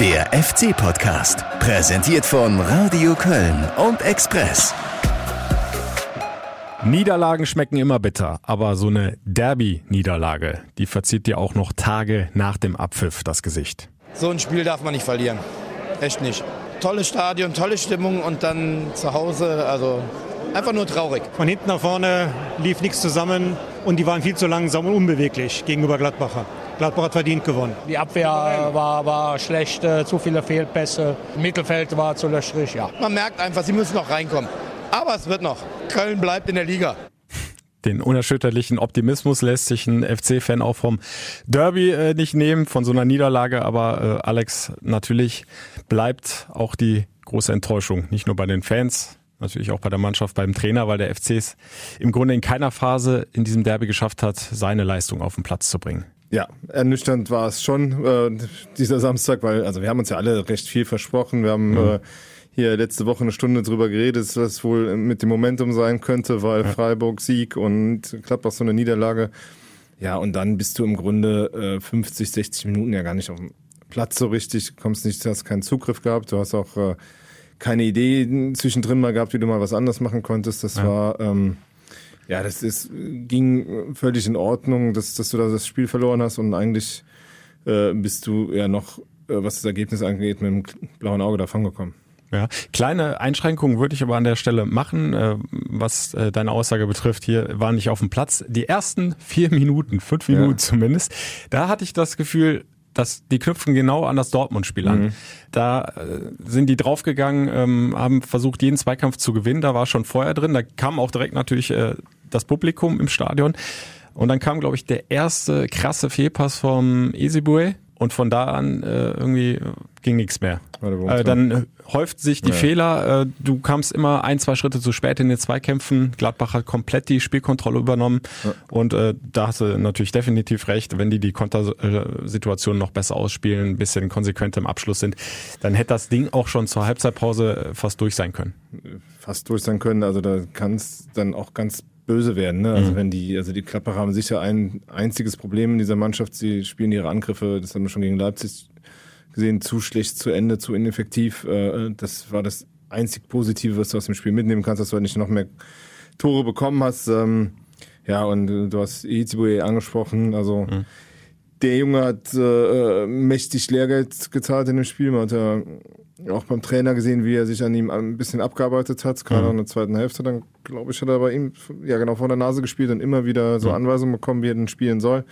Der FC-Podcast, präsentiert von Radio Köln und Express. Niederlagen schmecken immer bitter, aber so eine Derby-Niederlage, die verzieht dir auch noch Tage nach dem Abpfiff das Gesicht. So ein Spiel darf man nicht verlieren. Echt nicht. Tolles Stadion, tolle Stimmung und dann zu Hause, also einfach nur traurig. Von hinten nach vorne lief nichts zusammen und die waren viel zu langsam und unbeweglich gegenüber Gladbacher. Gladbach hat verdient gewonnen. Die Abwehr war, war schlecht, äh, zu viele Fehlpässe. Mittelfeld war zu löchrig, ja. Man merkt einfach, sie müssen noch reinkommen. Aber es wird noch. Köln bleibt in der Liga. Den unerschütterlichen Optimismus lässt sich ein FC-Fan auch vom Derby äh, nicht nehmen, von so einer Niederlage. Aber äh, Alex, natürlich bleibt auch die große Enttäuschung, nicht nur bei den Fans, natürlich auch bei der Mannschaft, beim Trainer, weil der FC es im Grunde in keiner Phase in diesem Derby geschafft hat, seine Leistung auf den Platz zu bringen. Ja, ernüchternd war es schon äh, dieser Samstag, weil also wir haben uns ja alle recht viel versprochen. Wir haben mhm. äh, hier letzte Woche eine Stunde drüber geredet, das wohl mit dem Momentum sein könnte, weil ja. Freiburg Sieg und Gladbach so eine Niederlage. Ja, und dann bist du im Grunde äh, 50, 60 Minuten ja gar nicht auf dem Platz so richtig, kommst nicht, hast keinen Zugriff gehabt, du hast auch äh, keine Idee zwischendrin mal gehabt, wie du mal was anders machen konntest. Das ja. war ähm, ja, das ist, ging völlig in Ordnung, dass, dass du da das Spiel verloren hast und eigentlich äh, bist du ja noch, äh, was das Ergebnis angeht, mit dem blauen Auge davon gekommen. Ja, kleine Einschränkungen würde ich aber an der Stelle machen, äh, was äh, deine Aussage betrifft. Hier war nicht auf dem Platz. Die ersten vier Minuten, fünf Minuten ja. zumindest, da hatte ich das Gefühl, dass die knüpfen genau an das Dortmund-Spiel an. Mhm. Da äh, sind die draufgegangen, ähm, haben versucht, jeden Zweikampf zu gewinnen. Da war schon vorher drin. Da kam auch direkt natürlich äh, das Publikum im Stadion. Und dann kam, glaube ich, der erste krasse Fehlpass vom Ezebue. Und von da an äh, irgendwie ging nichts mehr. Äh, dann häuft sich die ja. Fehler. Äh, du kamst immer ein, zwei Schritte zu spät in den Zweikämpfen. Gladbach hat komplett die Spielkontrolle übernommen. Ja. Und äh, da hast du natürlich definitiv recht, wenn die die Kontersituation noch besser ausspielen, ein bisschen konsequent im Abschluss sind, dann hätte das Ding auch schon zur Halbzeitpause fast durch sein können. Fast durch sein können. Also da kann es dann auch ganz böse werden. Ne? Also mhm. wenn die, also die Klapper haben sicher ein einziges Problem in dieser Mannschaft. Sie spielen ihre Angriffe, das haben wir schon gegen Leipzig gesehen, zu schlecht zu Ende, zu ineffektiv. Äh, das war das einzig Positive, was du aus dem Spiel mitnehmen kannst, dass du halt nicht noch mehr Tore bekommen hast. Ähm, ja, und du hast Izibue angesprochen, also mhm. Der Junge hat äh, mächtig Lehrgeld gezahlt in dem Spiel. Man hat ja auch beim Trainer gesehen, wie er sich an ihm ein bisschen abgearbeitet hat, gerade mhm. in der zweiten Hälfte. Dann, glaube ich, hat er bei ihm ja genau vor der Nase gespielt und immer wieder so mhm. Anweisungen bekommen, wie er denn spielen soll.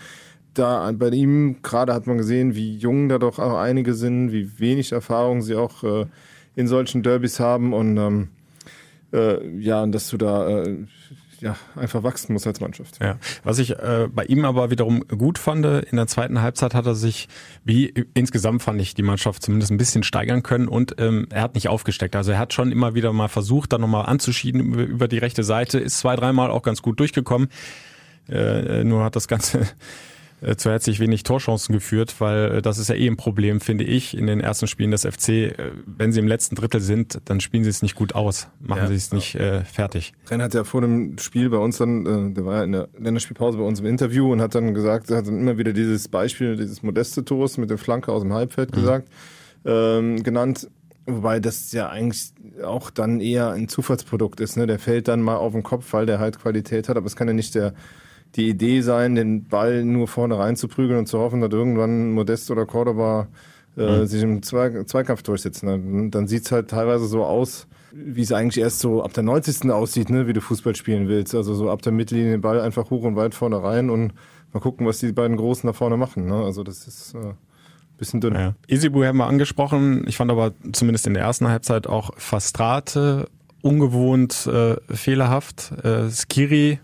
Da bei ihm gerade hat man gesehen, wie jung da doch auch einige sind, wie wenig Erfahrung sie auch äh, in solchen Derbys haben und ähm, äh, ja, und dass du da äh, ja, einfach wachsen muss als Mannschaft. Ja. Was ich äh, bei ihm aber wiederum gut fand, in der zweiten Halbzeit hat er sich, wie insgesamt fand ich die Mannschaft zumindest ein bisschen steigern können und ähm, er hat nicht aufgesteckt. Also er hat schon immer wieder mal versucht, dann nochmal anzuschieben über, die rechte Seite, ist zwei, dreimal auch ganz gut durchgekommen. Äh, nur hat das Ganze äh, zu herzlich wenig Torchancen geführt, weil äh, das ist ja eh ein Problem, finde ich, in den ersten Spielen des FC. Äh, wenn sie im letzten Drittel sind, dann spielen sie es nicht gut aus, machen ja, sie es nicht äh, fertig. Renn hat ja vor dem Spiel bei uns dann, äh, der war ja in der Länderspielpause bei uns im Interview und hat dann gesagt, er hat dann immer wieder dieses Beispiel dieses modeste Tors mit der Flanke aus dem Halbfeld mhm. gesagt, ähm, genannt. Wobei das ja eigentlich auch dann eher ein Zufallsprodukt ist. Ne? Der fällt dann mal auf den Kopf, weil der halt Qualität hat, aber es kann ja nicht der die Idee sein, den Ball nur vorne reinzuprügeln und zu hoffen, dass irgendwann Modest oder Cordoba äh, mhm. sich im Zwei Zweikampf durchsetzen. Dann, dann sieht's halt teilweise so aus, wie es eigentlich erst so ab der 90. aussieht, ne, wie du Fußball spielen willst. Also so ab der Mittellinie den Ball einfach hoch und weit vorne rein und mal gucken, was die beiden Großen da vorne machen. Ne? Also das ist äh, bisschen dünn. Ja. Isibu haben wir angesprochen. Ich fand aber zumindest in der ersten Halbzeit auch Fastrate ungewohnt äh, fehlerhaft. Äh, Skiri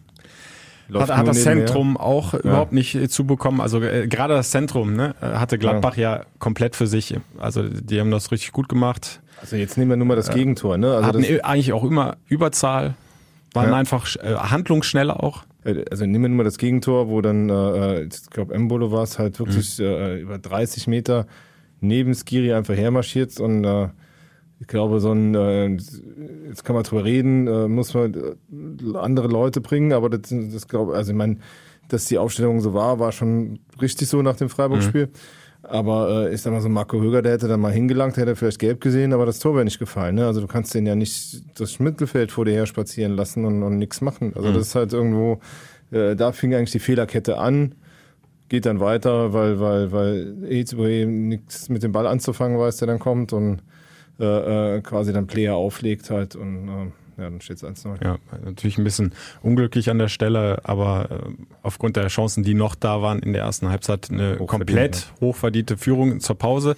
hat, hat das Zentrum auch ja. überhaupt nicht äh, zubekommen. Also äh, gerade das Zentrum ne, äh, hatte Gladbach ja. ja. komplett für sich. Also die haben das richtig gut gemacht. Also jetzt nehmen wir nur mal das Gegentor. Ne? Also hatten eigentlich auch immer Überzahl, waren ja. einfach äh, handlungsschneller auch. Also nehmen wir nur mal das Gegentor, wo dann, äh, ich glaube Embolo war es halt wirklich mhm. äh, über 30 Meter neben Skiri einfach hermarschiert und äh, ich glaube, so ein, äh, jetzt kann man drüber reden, äh, muss man äh, andere Leute bringen, aber das, das glaube also ich meine, dass die Aufstellung so war, war schon richtig so nach dem Freiburg-Spiel. Mhm. Aber äh, ich sag mal so, Marco Höger, der hätte da mal hingelangt, hätte vielleicht gelb gesehen, aber das Tor wäre nicht gefallen. Ne? Also du kannst den ja nicht das Mittelfeld vor dir her spazieren lassen und, und nichts machen. Also mhm. das ist halt irgendwo, äh, da fing eigentlich die Fehlerkette an, geht dann weiter, weil, weil, weil Ezebue nichts mit dem Ball anzufangen weiß, der dann kommt und äh, äh, quasi dann Player auflegt halt und äh, ja, dann steht es 1-0. Ja, natürlich ein bisschen unglücklich an der Stelle, aber äh, aufgrund der Chancen, die noch da waren in der ersten Halbzeit, eine komplett hochverdiente Führung zur Pause.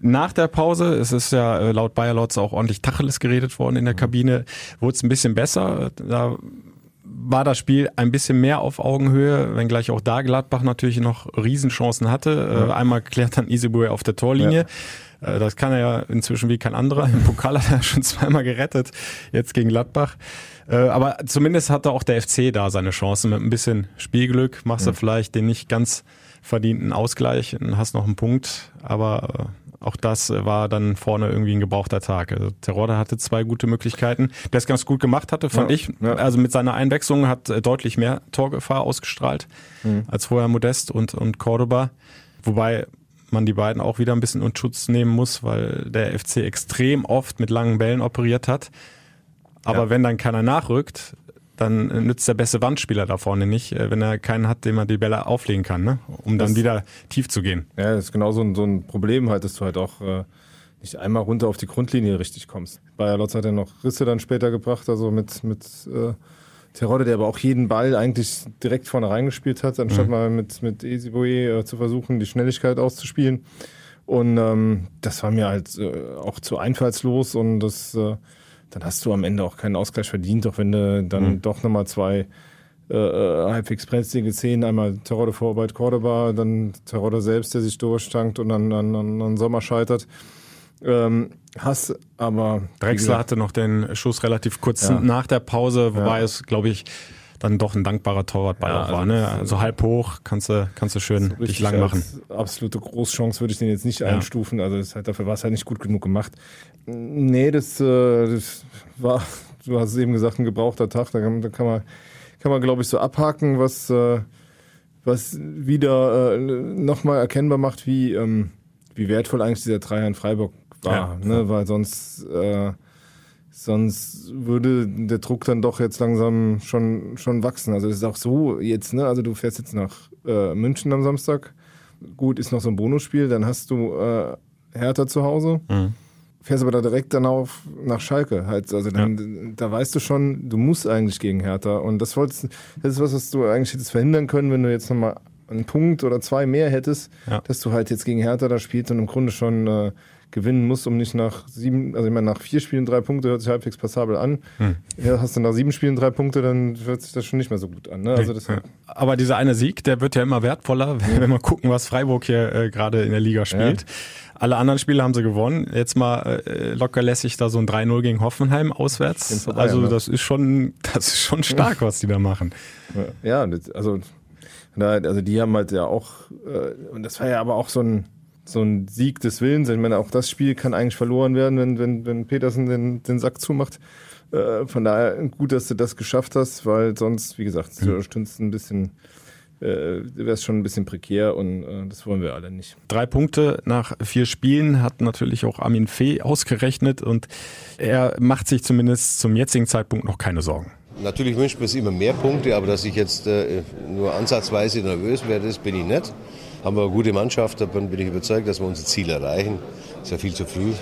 Nach der Pause, es ist ja äh, laut Bayer Lotz auch ordentlich Tacheles geredet worden in der Kabine, wurde es ein bisschen besser. Da war das Spiel ein bisschen mehr auf Augenhöhe, wenngleich auch da Gladbach natürlich noch Riesenchancen hatte. Ja. Einmal klärt dann Isibue auf der Torlinie. Ja. Äh, das kann er ja inzwischen wie kein anderer. Im Pokal hat er schon zweimal gerettet, jetzt gegen Gladbach. Äh, aber zumindest hatte auch der FC da seine Chance. Mit ein bisschen Spielglück machst du vielleicht den nicht ganz verdienten Ausgleich und hast noch einen Punkt. Aber äh, auch das war dann vorne irgendwie ein gebrauchter Tag. Also Terodde hatte zwei gute Möglichkeiten, der es ganz gut gemacht hatte, fand ja, ich. Ja. Also mit seiner Einwechslung hat deutlich mehr Torgefahr ausgestrahlt mhm. als vorher Modest und, und Cordoba. Wobei man die beiden auch wieder ein bisschen in Schutz nehmen muss, weil der FC extrem oft mit langen Bällen operiert hat. Aber ja. wenn dann keiner nachrückt, dann nützt der beste Wandspieler da vorne nicht, äh, wenn er keinen hat, dem er die Bälle auflegen kann, ne? um das, dann wieder tief zu gehen. Ja, das ist genau so ein, so ein Problem halt, dass du halt auch äh, nicht einmal runter auf die Grundlinie richtig kommst. Bayer Lotz hat ja noch Risse dann später gebracht, also mit, mit äh, Terodde, der aber auch jeden Ball eigentlich direkt vorne reingespielt hat, anstatt mhm. mal mit, mit Ezibue äh, zu versuchen, die Schnelligkeit auszuspielen. Und ähm, das war mir halt äh, auch zu einfallslos und das, äh, dann hast du am Ende auch keinen Ausgleich verdient, auch wenn du dann mhm. doch nochmal zwei äh, äh halbwegs brenzlige Szenen, einmal Terodde Vorarbeit Cordoba, dann Terodde selbst, der sich durchstankt und dann an, an, an Sommer scheitert. Ähm, hast aber. Drexler hatte noch den Schuss relativ kurz ja. nach der Pause, wobei ja. es, glaube ich, dann doch ein dankbarer Torwartball ja, auch war. Also ne? Also halb hoch kannst du, kannst du schön dich lang machen. Absolute Großchance würde ich den jetzt nicht ja. einstufen. Also das halt, dafür war es halt nicht gut genug gemacht. Nee, das, äh, das war, du hast es eben gesagt, ein gebrauchter Tag. Da kann, da kann man, kann man glaube ich, so abhaken, was, äh, was wieder äh, nochmal erkennbar macht, wie, ähm, wie wertvoll eigentlich dieser Dreier in Freiburg war, ja, ne? weil sonst, äh, sonst würde der Druck dann doch jetzt langsam schon, schon wachsen. Also es ist auch so jetzt, ne? also du fährst jetzt nach äh, München am Samstag, gut, ist noch so ein Bonusspiel, dann hast du äh, Hertha zu Hause. Mhm. Fährst aber da direkt dann auf nach Schalke. Halt, also dann, ja. da weißt du schon, du musst eigentlich gegen Hertha. Und das wolltest, das ist was, was du eigentlich hättest verhindern können, wenn du jetzt nochmal einen Punkt oder zwei mehr hättest, ja. dass du halt jetzt gegen Hertha da spielst und im Grunde schon äh, gewinnen muss, um nicht nach sieben, also ich meine, nach vier Spielen drei Punkte hört sich halbwegs passabel an. Hm. Ja, hast du nach sieben Spielen drei Punkte, dann hört sich das schon nicht mehr so gut an. Ne? Also das ja. Aber dieser eine Sieg, der wird ja immer wertvoller, wenn wir gucken, was Freiburg hier äh, gerade in der Liga spielt. Ja. Alle anderen Spiele haben sie gewonnen. Jetzt mal äh, locker lässig da so ein 3-0 gegen Hoffenheim auswärts. Vorbei, also ne? das ist schon, das ist schon stark, was die da machen. Ja, also, also die haben halt ja auch, äh, und das war ja aber auch so ein, so ein Sieg des Willens. Ich meine, auch das Spiel kann eigentlich verloren werden, wenn, wenn, wenn Petersen den, den Sack zumacht. Äh, von daher gut, dass du das geschafft hast, weil sonst, wie gesagt, mhm. du stündest ein bisschen, äh, wäre es schon ein bisschen prekär und äh, das wollen wir alle nicht. Drei Punkte nach vier Spielen hat natürlich auch Armin Fee ausgerechnet und er macht sich zumindest zum jetzigen Zeitpunkt noch keine Sorgen. Natürlich wünscht man sich immer mehr Punkte, aber dass ich jetzt äh, nur ansatzweise nervös werde, das bin ich nicht haben wir eine gute Mannschaft, da bin ich überzeugt, dass wir unser Ziel erreichen. Ist ja viel zu früh.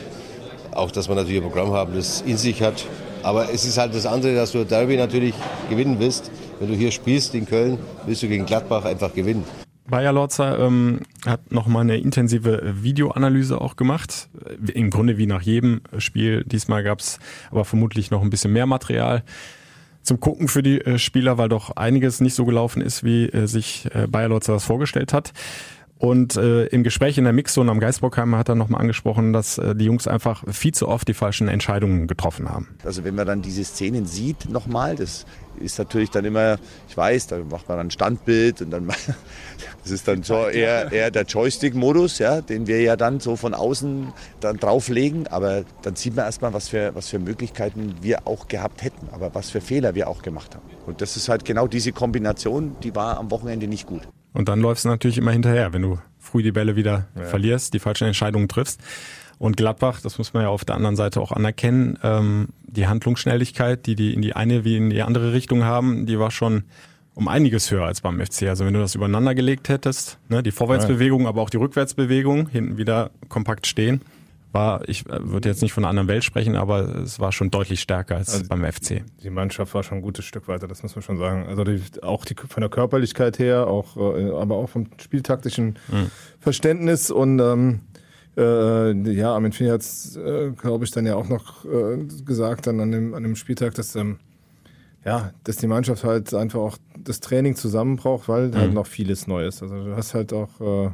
Auch, dass wir natürlich ein Programm haben, das in sich hat. Aber es ist halt das andere, dass du Derby natürlich gewinnen willst. Wenn du hier spielst in Köln, willst du gegen Gladbach einfach gewinnen. Bayer Lorzer ähm, hat nochmal eine intensive Videoanalyse auch gemacht. Im Grunde wie nach jedem Spiel. Diesmal gab es aber vermutlich noch ein bisschen mehr Material zum Gucken für die äh, Spieler, weil doch einiges nicht so gelaufen ist, wie äh, sich äh, Bayer Lotzer das vorgestellt hat. Und äh, im Gespräch in der Mixzone am Geisbockheim hat er nochmal angesprochen, dass äh, die Jungs einfach viel zu oft die falschen Entscheidungen getroffen haben. Also wenn man dann diese Szenen sieht nochmal, das ist natürlich dann immer, ich weiß, da macht man dann Standbild und dann, das ist dann so eher, eher der Joystick-Modus, ja, den wir ja dann so von außen dann drauflegen. Aber dann sieht man erstmal, was für, was für Möglichkeiten wir auch gehabt hätten, aber was für Fehler wir auch gemacht haben. Und das ist halt genau diese Kombination, die war am Wochenende nicht gut. Und dann läufst du natürlich immer hinterher, wenn du früh die Bälle wieder ja. verlierst, die falschen Entscheidungen triffst. Und Gladbach, das muss man ja auf der anderen Seite auch anerkennen, ähm, die Handlungsschnelligkeit, die die in die eine wie in die andere Richtung haben, die war schon um einiges höher als beim FC. Also wenn du das übereinander gelegt hättest, ne, die Vorwärtsbewegung, aber auch die Rückwärtsbewegung, hinten wieder kompakt stehen, war, ich äh, würde jetzt nicht von einer anderen Welt sprechen, aber es war schon deutlich stärker als also beim FC. Die Mannschaft war schon ein gutes Stück weiter, das muss man schon sagen. Also die, auch die, von der Körperlichkeit her, auch, äh, aber auch vom spieltaktischen mhm. Verständnis und ähm, äh, ja, Armin Fini hat es, äh, glaube ich, dann ja auch noch äh, gesagt dann an dem, an dem Spieltag, dass, ähm, ja, dass die Mannschaft halt einfach auch das Training zusammen braucht, weil mhm. halt noch vieles Neues. Also du hast halt auch äh,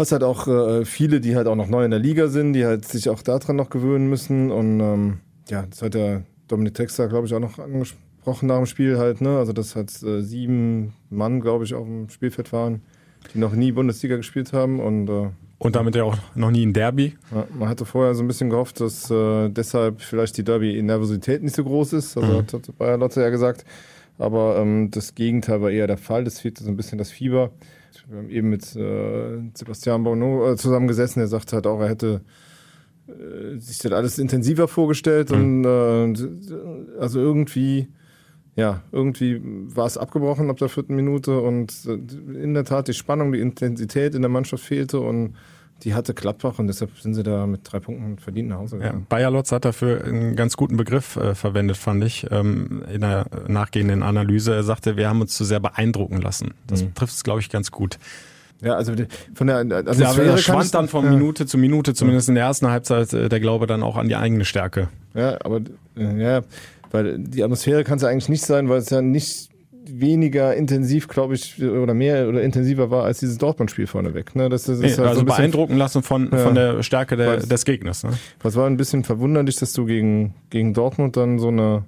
hast halt auch äh, viele, die halt auch noch neu in der Liga sind, die halt sich auch daran noch gewöhnen müssen. Und ähm, ja, das hat der Dominik Texter, glaube ich, auch noch angesprochen nach dem Spiel halt, ne? Also dass halt äh, sieben Mann, glaube ich, auf dem Spielfeld waren, die noch nie Bundesliga gespielt haben und äh, und damit ja auch noch nie ein Derby. Ja, man hatte vorher so ein bisschen gehofft, dass äh, deshalb vielleicht die Derby-Nervosität nicht so groß ist. Also mhm. hat, hat Bayer Lotte ja gesagt. Aber ähm, das Gegenteil war eher der Fall. Das fehlte so ein bisschen das Fieber. Wir haben eben mit äh, Sebastian Bonneau äh, zusammengesessen. Er sagte halt auch, er hätte äh, sich das alles intensiver vorgestellt. Mhm. Und äh, also irgendwie ja, irgendwie war es abgebrochen ab der vierten Minute und äh, in der Tat die Spannung, die Intensität in der Mannschaft fehlte und die hatte Gladbach und deshalb sind sie da mit drei Punkten verdient nach Hause gegangen. Ja, Bayer Lotz hat dafür einen ganz guten Begriff äh, verwendet, fand ich, ähm, in der nachgehenden Analyse. Er sagte, wir haben uns zu sehr beeindrucken lassen. Das mhm. trifft es, glaube ich, ganz gut. Ja, also von der Atmosphäre ja, schwand dann von ja. Minute zu Minute, zumindest in der ersten Halbzeit, äh, der Glaube dann auch an die eigene Stärke. Ja, aber äh, ja, weil die Atmosphäre kann es ja eigentlich nicht sein, weil es ja nicht weniger intensiv, glaube ich, oder mehr oder intensiver war als dieses Dortmund-Spiel vorneweg. Ne? Das, das nee, halt also so beeindrucken lassen von, ja, von der Stärke der, des Gegners. Ne? Was war ein bisschen verwunderlich, dass du gegen, gegen Dortmund dann so eine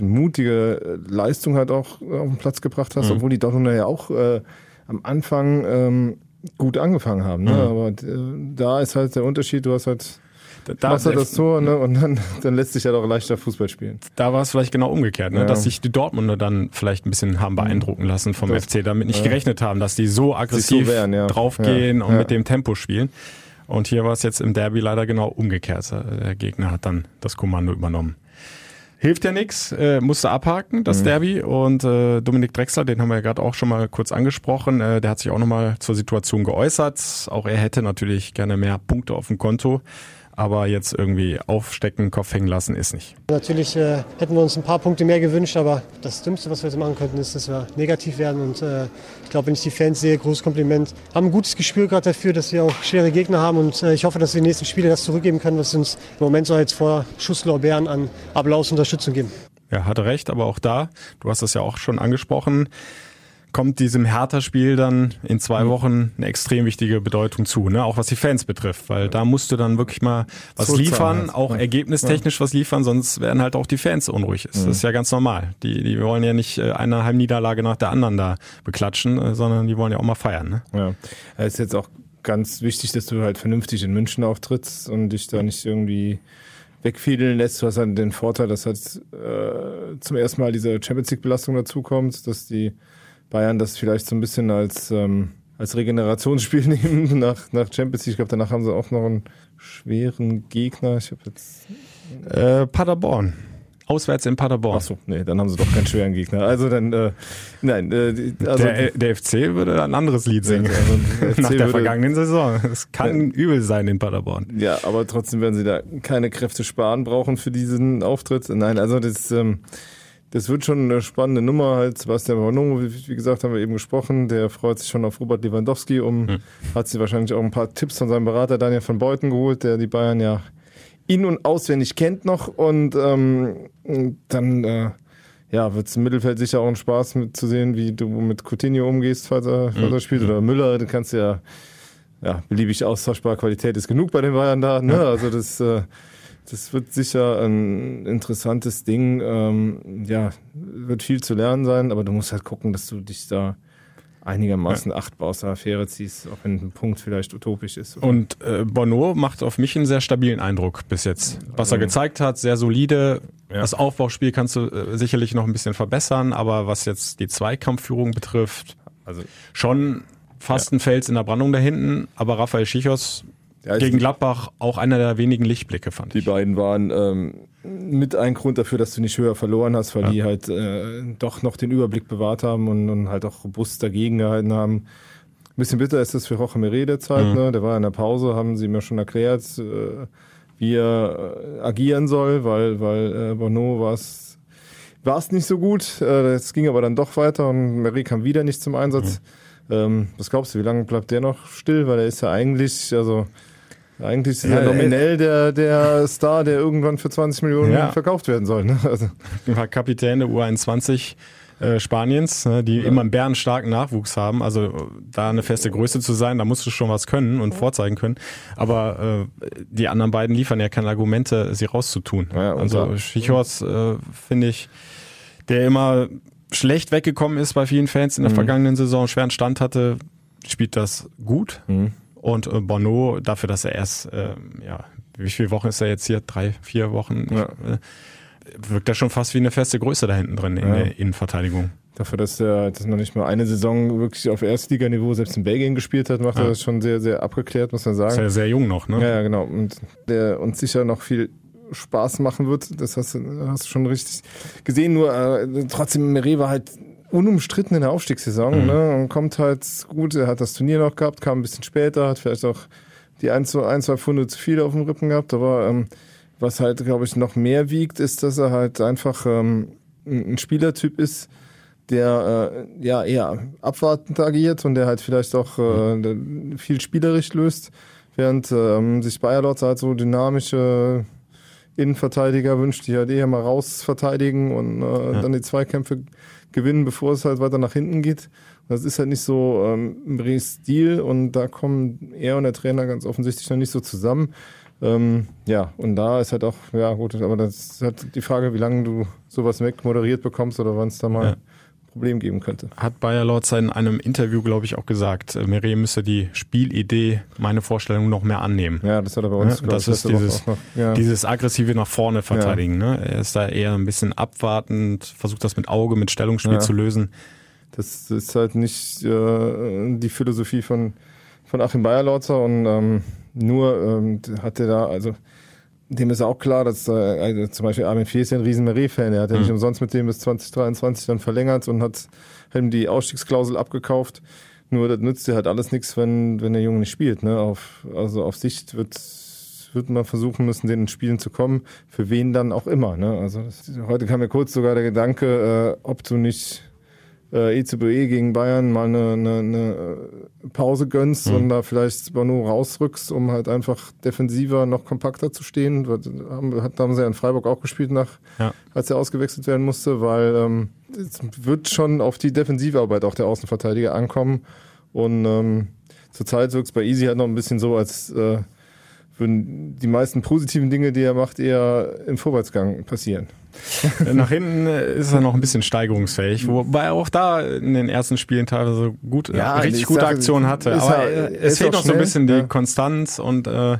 mutige Leistung halt auch auf den Platz gebracht hast, mhm. obwohl die Dortmunder ja auch äh, am Anfang ähm, gut angefangen haben. Ne? Mhm. Aber äh, da ist halt der Unterschied, du hast halt da machst du das Tor ne? und dann, dann lässt sich ja doch leichter Fußball spielen. Da war es vielleicht genau umgekehrt, ne? Ja. dass sich die Dortmunder dann vielleicht ein bisschen haben beeindrucken lassen vom das, FC, damit nicht ja. gerechnet haben, dass die so aggressiv so werden, ja. draufgehen und mit dem Tempo spielen. Und hier war es jetzt im Derby leider genau umgekehrt. Der Gegner hat dann das Kommando übernommen. Hilft ja nichts, äh, musste abhaken, das mhm. Derby. Und äh, Dominik Drexler, den haben wir ja gerade auch schon mal kurz angesprochen, äh, der hat sich auch nochmal zur Situation geäußert. Auch er hätte natürlich gerne mehr Punkte auf dem Konto aber jetzt irgendwie aufstecken, Kopf hängen lassen ist nicht. Natürlich äh, hätten wir uns ein paar Punkte mehr gewünscht, aber das Dümmste, was wir jetzt machen könnten, ist, dass wir negativ werden. Und äh, ich glaube, wenn ich die Fans sehe, großes Kompliment. Haben ein gutes Gespür gerade dafür, dass wir auch schwere Gegner haben und äh, ich hoffe, dass wir die nächsten Spiele das zurückgeben können, was uns im Moment so als vor Schusslorbeeren an Applaus Unterstützung geben. Ja, hatte recht, aber auch da, du hast das ja auch schon angesprochen, kommt diesem Hertha-Spiel dann in zwei mhm. Wochen eine extrem wichtige Bedeutung zu, ne? auch was die Fans betrifft, weil da musst du dann wirklich mal was so liefern, halt. auch ja. ergebnistechnisch was liefern, sonst werden halt auch die Fans unruhig. Das ist ja ganz normal. Die, die wollen ja nicht äh, eine Heimniederlage nach der anderen da beklatschen, äh, sondern die wollen ja auch mal feiern. Ne? Ja, es ist jetzt auch ganz wichtig, dass du halt vernünftig in München auftrittst und dich da nicht irgendwie wegfiedeln lässt. Du hast halt den Vorteil, dass halt äh, zum ersten Mal diese Champions League Belastung dazukommt, dass die Bayern das vielleicht so ein bisschen als, ähm, als Regenerationsspiel nehmen nach, nach Champions League. Ich glaube, danach haben sie auch noch einen schweren Gegner. Ich habe jetzt. Äh, Paderborn. Auswärts in Paderborn. Achso, nee, dann haben sie doch keinen schweren Gegner. Also dann, äh, nein. Äh, also, der, der FC würde ein anderes Lied singen. Also Nach der vergangenen Saison. Es kann ja, übel sein in Paderborn. Ja, aber trotzdem werden sie da keine Kräfte sparen brauchen für diesen Auftritt. Nein, also das, ähm, das wird schon eine spannende Nummer. Halt Sebastian Bono, wie, wie gesagt, haben wir eben gesprochen. Der freut sich schon auf Robert Lewandowski um. Hm. Hat sich wahrscheinlich auch ein paar Tipps von seinem Berater Daniel von Beuten geholt, der die Bayern ja in- und auswendig kennt noch. Und ähm, dann äh, ja, wird es im Mittelfeld sicher auch ein Spaß mit zu sehen, wie du mit Coutinho umgehst, falls er, falls er hm. spielt. Oder Müller, du kannst ja, ja beliebig austauschbar. Qualität ist genug bei den Bayern da. Ne? Also das äh, das wird sicher ein interessantes Ding. Ähm, ja, wird viel zu lernen sein, aber du musst halt gucken, dass du dich da einigermaßen ja. achtbar aus der Affäre ziehst, auch wenn ein Punkt vielleicht utopisch ist. Oder? Und äh, Bono macht auf mich einen sehr stabilen Eindruck bis jetzt. Was er gezeigt hat, sehr solide. Ja. Das Aufbauspiel kannst du äh, sicherlich noch ein bisschen verbessern, aber was jetzt die Zweikampfführung betrifft, also schon fast ein Fels in der Brandung da hinten, aber Raphael Schichos Ja, gegen die- Gladbach auch einer der wenigen Lichtblicke, fand Die ich. beiden waren ähm, mit ein Grund dafür, dass du nicht höher verloren hast, weil die halt äh, doch noch den Überblick bewahrt haben und, und halt auch robust dagegen gehalten haben. Ein bisschen bitter ist das für Roche Meret derzeit, Mhm. ne? Der war in der Pause, haben sie mir schon erklärt, äh, wie er äh, agieren soll, weil, weil äh, Bono war es war es nicht so gut. Äh, Es ging aber dann doch weiter und Meret kam wieder nicht zum Einsatz. Mhm. Ähm, was glaubst du, wie lange bleibt der noch still? Weil er ist ja eigentlich, also eigentlich ist Ja, er nominell der, der Star, der irgendwann für 20 Millionen Ja. verkauft werden soll. Ne? Also, war Kapitän der U21 äh, Spaniens, ne, die immer einen bärenstarken Nachwuchs haben. Also äh, da eine feste Größe zu sein, da musst du schon was können und vorzeigen können. Aber äh, die anderen beiden liefern ja keine Argumente, sie rauszutun. Ja, also Schichos äh, finde ich, der immer schlecht weggekommen ist bei vielen Fans in der vergangenen Saison, schweren Stand hatte, spielt das gut. Und äh, Bono, dafür, dass er erst, äh, ja, wie viele Wochen ist er jetzt hier? Drei, vier Wochen? Ja. Äh, wirkt er schon fast wie eine feste Größe da hinten drin in Ja. der Innenverteidigung. dafür, dass er das noch nicht mal eine Saison wirklich auf Erstliganiveau selbst in Belgien gespielt hat, macht er Ja. das schon sehr, sehr abgeklärt, muss man sagen. Ist ja sehr jung noch, ne? Ja, ja, genau. Und der uns sicher noch viel Spaß machen wird. Das hast du, hast du schon richtig gesehen. Nur äh, trotzdem, Meret war halt unumstritten in der Aufstiegssaison ne? und kommt halt gut. Er hat das Turnier noch gehabt, kam ein bisschen später, hat vielleicht auch die ein, zwei, ein, zwei Pfunde zu viel auf dem Rippen gehabt. Aber ähm, was halt, glaube ich, noch mehr wiegt, ist, dass er halt einfach ähm, ein Spielertyp ist, der äh, ja eher abwartend agiert und der halt vielleicht auch äh, viel spielerisch löst, während ähm, sich Bayer Lotz halt so dynamische Innenverteidiger wünscht, die halt eher mal raus verteidigen und äh, dann die Zweikämpfe gewinnen, bevor es halt weiter nach hinten geht. Das ist halt nicht so ähm, Mres Stil und da kommen er und der Trainer ganz offensichtlich noch nicht so zusammen. Ähm, ja, und da ist halt auch, ja gut, aber das ist halt die Frage, wie lange du sowas wegmoderiert bekommst oder wann es da mal Ja. Problem geben könnte. Hat Bayer Lorz in einem Interview, glaube ich, auch gesagt, äh, Meret müsse die Spielidee, meine Vorstellung, noch mehr annehmen. Ja, das hat er bei uns, Ja, das ist dieses, noch. Ja. dieses aggressive nach vorne verteidigen. Ne? Er ist da eher ein bisschen abwartend, versucht das mit Auge, mit Stellungsspiel Ja. zu lösen. Das ist halt nicht äh, die Philosophie von, von Achim Bayerlautzer und ähm, nur ähm, hat er da, also dem ist auch klar, dass äh, also zum Beispiel Armin Fee ist ja ein riesen Meret-Fan. Er hat ja nicht umsonst mit dem bis 2023 dann verlängert und hat ihm die Ausstiegsklausel abgekauft. Nur das nützt dir halt alles nichts, wenn, wenn der Junge nicht spielt. Ne? Auf, also auf Sicht wird, wird man versuchen müssen, den in Spielen zu kommen. Für wen dann auch immer. Ne? Also das, heute kam mir kurz sogar der Gedanke, äh, ob du nicht äh, E zu BE gegen Bayern mal eine, eine, eine Pause gönnst und da vielleicht Bono rausrückst, um halt einfach defensiver noch kompakter zu stehen. Das Haben, hat- haben sie ja in Freiburg auch gespielt, nach, Ja. als er ausgewechselt werden musste, weil ähm, es wird schon auf die Defensivarbeit auch der Außenverteidiger ankommen. Und ähm, zurzeit wirkt es bei Easy halt noch ein bisschen so, als äh, würden die meisten positiven Dinge, die er macht, eher im Vorwärtsgang passieren. Nach hinten äh, ist er noch ein bisschen steigerungsfähig, wobei er auch da in den ersten Spielen teilweise gut, äh, Ja, richtig ich gute sage, Aktionen hatte. Aber er- äh, es fehlt noch so ein bisschen die ja. Konstanz und äh, äh,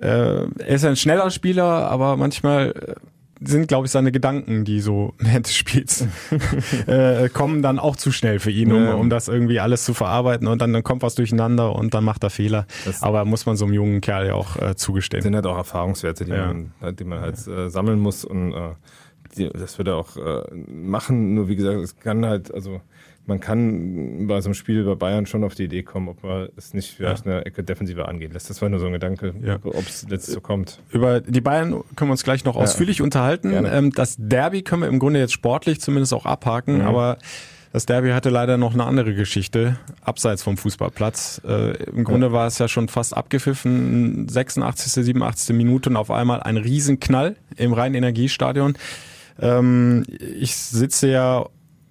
er ist ein schneller Spieler, aber manchmal äh, sind, glaube ich, seine Gedanken, die so während des Spiels äh, kommen, dann auch zu schnell für ihn, um, Ja. um das irgendwie alles zu verarbeiten und dann, dann kommt was durcheinander und dann macht er Fehler. Das- aber muss man so einem jungen Kerl ja auch äh, zugestehen. sind halt auch Erfahrungswerte, die, Ja. man, halt- die man halt äh, sammeln muss und äh, die, das wird er auch äh, machen. Nur wie gesagt, es kann halt, also man kann bei so einem Spiel bei Bayern schon auf die Idee kommen, ob man es nicht vielleicht eine Ecke defensiver angehen lässt. Das war nur so ein Gedanke, Ja. ob es letztes so kommt. Über die Bayern können wir uns gleich noch ausführlich unterhalten. Gerne. Ähm, das Derby können wir im Grunde jetzt sportlich zumindest auch abhaken, aber das Derby hatte leider noch eine andere Geschichte, abseits vom Fußballplatz. Äh, Im Grunde war es ja schon fast abgepfiffen, 86., 87. Minute und auf einmal ein Riesenknall im Rhein-Energiestadion. Ähm, ich sitze ja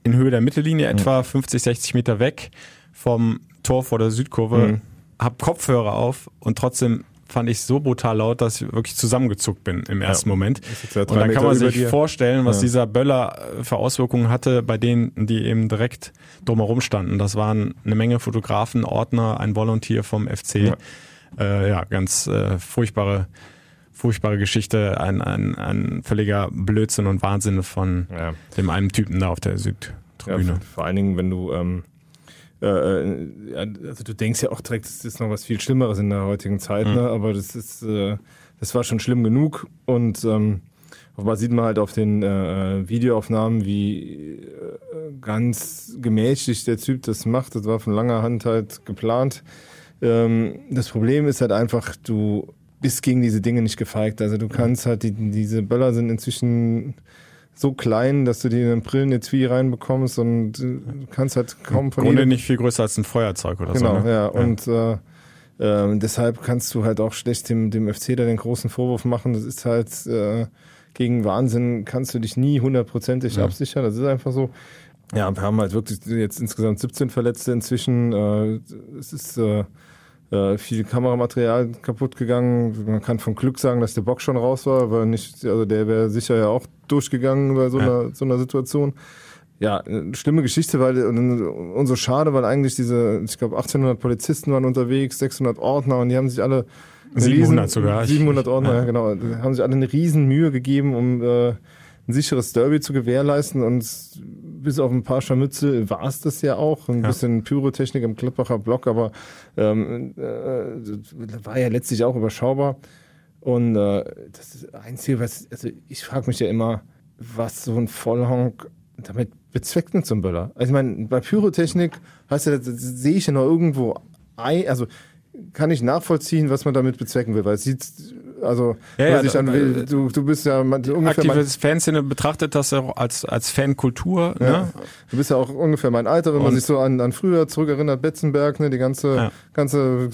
in Höhe der Mittellinie, etwa 50, 60 Meter weg vom Tor vor der Südkurve, Mhm. hab Kopfhörer auf und trotzdem fand ich so brutal laut, dass ich wirklich zusammengezuckt bin im ersten Moment. jetzt ja Und dann kann Meter man sich vorstellen, was Ja. dieser Böller äh, für Auswirkungen hatte bei denen, die eben direkt drumherum standen. Das waren eine Menge Fotografen, Ordner, ein Volunteer vom FC. Ja, äh, ja ganz äh, furchtbare, furchtbare Geschichte, ein, ein, ein völliger Blödsinn und Wahnsinn von Ja. dem einen Typen da auf der Ja, Südtribüne. vor allen Dingen, wenn du ähm, äh, also du denkst ja auch direkt, es ist noch was viel Schlimmeres in der heutigen Zeit, mhm. ne? aber das ist, äh, das war schon schlimm genug und ähm, offenbar sieht man halt auf den äh, Videoaufnahmen, wie äh, ganz gemächlich der Typ das macht. Das war von langer Hand halt geplant. Ähm, das Problem ist halt einfach, du bist gegen diese Dinge nicht gefeigt. Also du kannst halt, die, diese Böller sind inzwischen so klein, dass du die in den Brillenetui reinbekommst und du kannst halt kaum von Im Grunde nicht viel größer als ein Feuerzeug oder genau, so. Genau, ne? ja. Und äh, äh, deshalb kannst du halt auch schlecht dem, dem FC da den großen Vorwurf machen. Das ist halt äh, gegen Wahnsinn kannst du dich nie hundertprozentig ja. absichern. Das ist einfach so. Ja, wir haben halt wirklich jetzt insgesamt 17 Verletzte inzwischen. Äh, es ist äh, äh, viel Kameramaterial kaputt gegangen. Man kann von Glück sagen, dass der Bock schon raus war, aber nicht, also der wäre sicher ja auch durchgegangen bei so, ja. einer, so einer Situation. Ja, schlimme Geschichte, weil und, und so schade, weil eigentlich diese, ich glaube, 1800 Polizisten waren unterwegs, 600 Ordner und die haben sich alle 700 riesen, sogar. 700 Ordner, ja. ja. genau. Haben sich alle eine riesen Mühe gegeben, um äh, ein sicheres Derby zu gewährleisten und bis auf ein paar Scharmützel war es das ja auch. Ein ja. bisschen Pyrotechnik im Klippacher Block, aber ähm, äh, war ja letztlich auch überschaubar. Und äh, das Einzige, was, also ich frage mich ja immer, was so ein Vollhonk damit bezweckt mit so einem Böller. Also ich meine, bei Pyrotechnik heißt ja, sehe ich ja noch irgendwo ein, also kann ich nachvollziehen, was man damit bezwecken will, weil es sieht also, ja, ja, ich dann will, du, du bist ja ungefähr. Aktive Fanszene betrachtet das auch als, als Fankultur. Ja. Ne? Du bist ja auch ungefähr mein Alter, wenn man sich so an, an früher zurückerinnert, Betzenberg, ne, die ganze, ja. ganze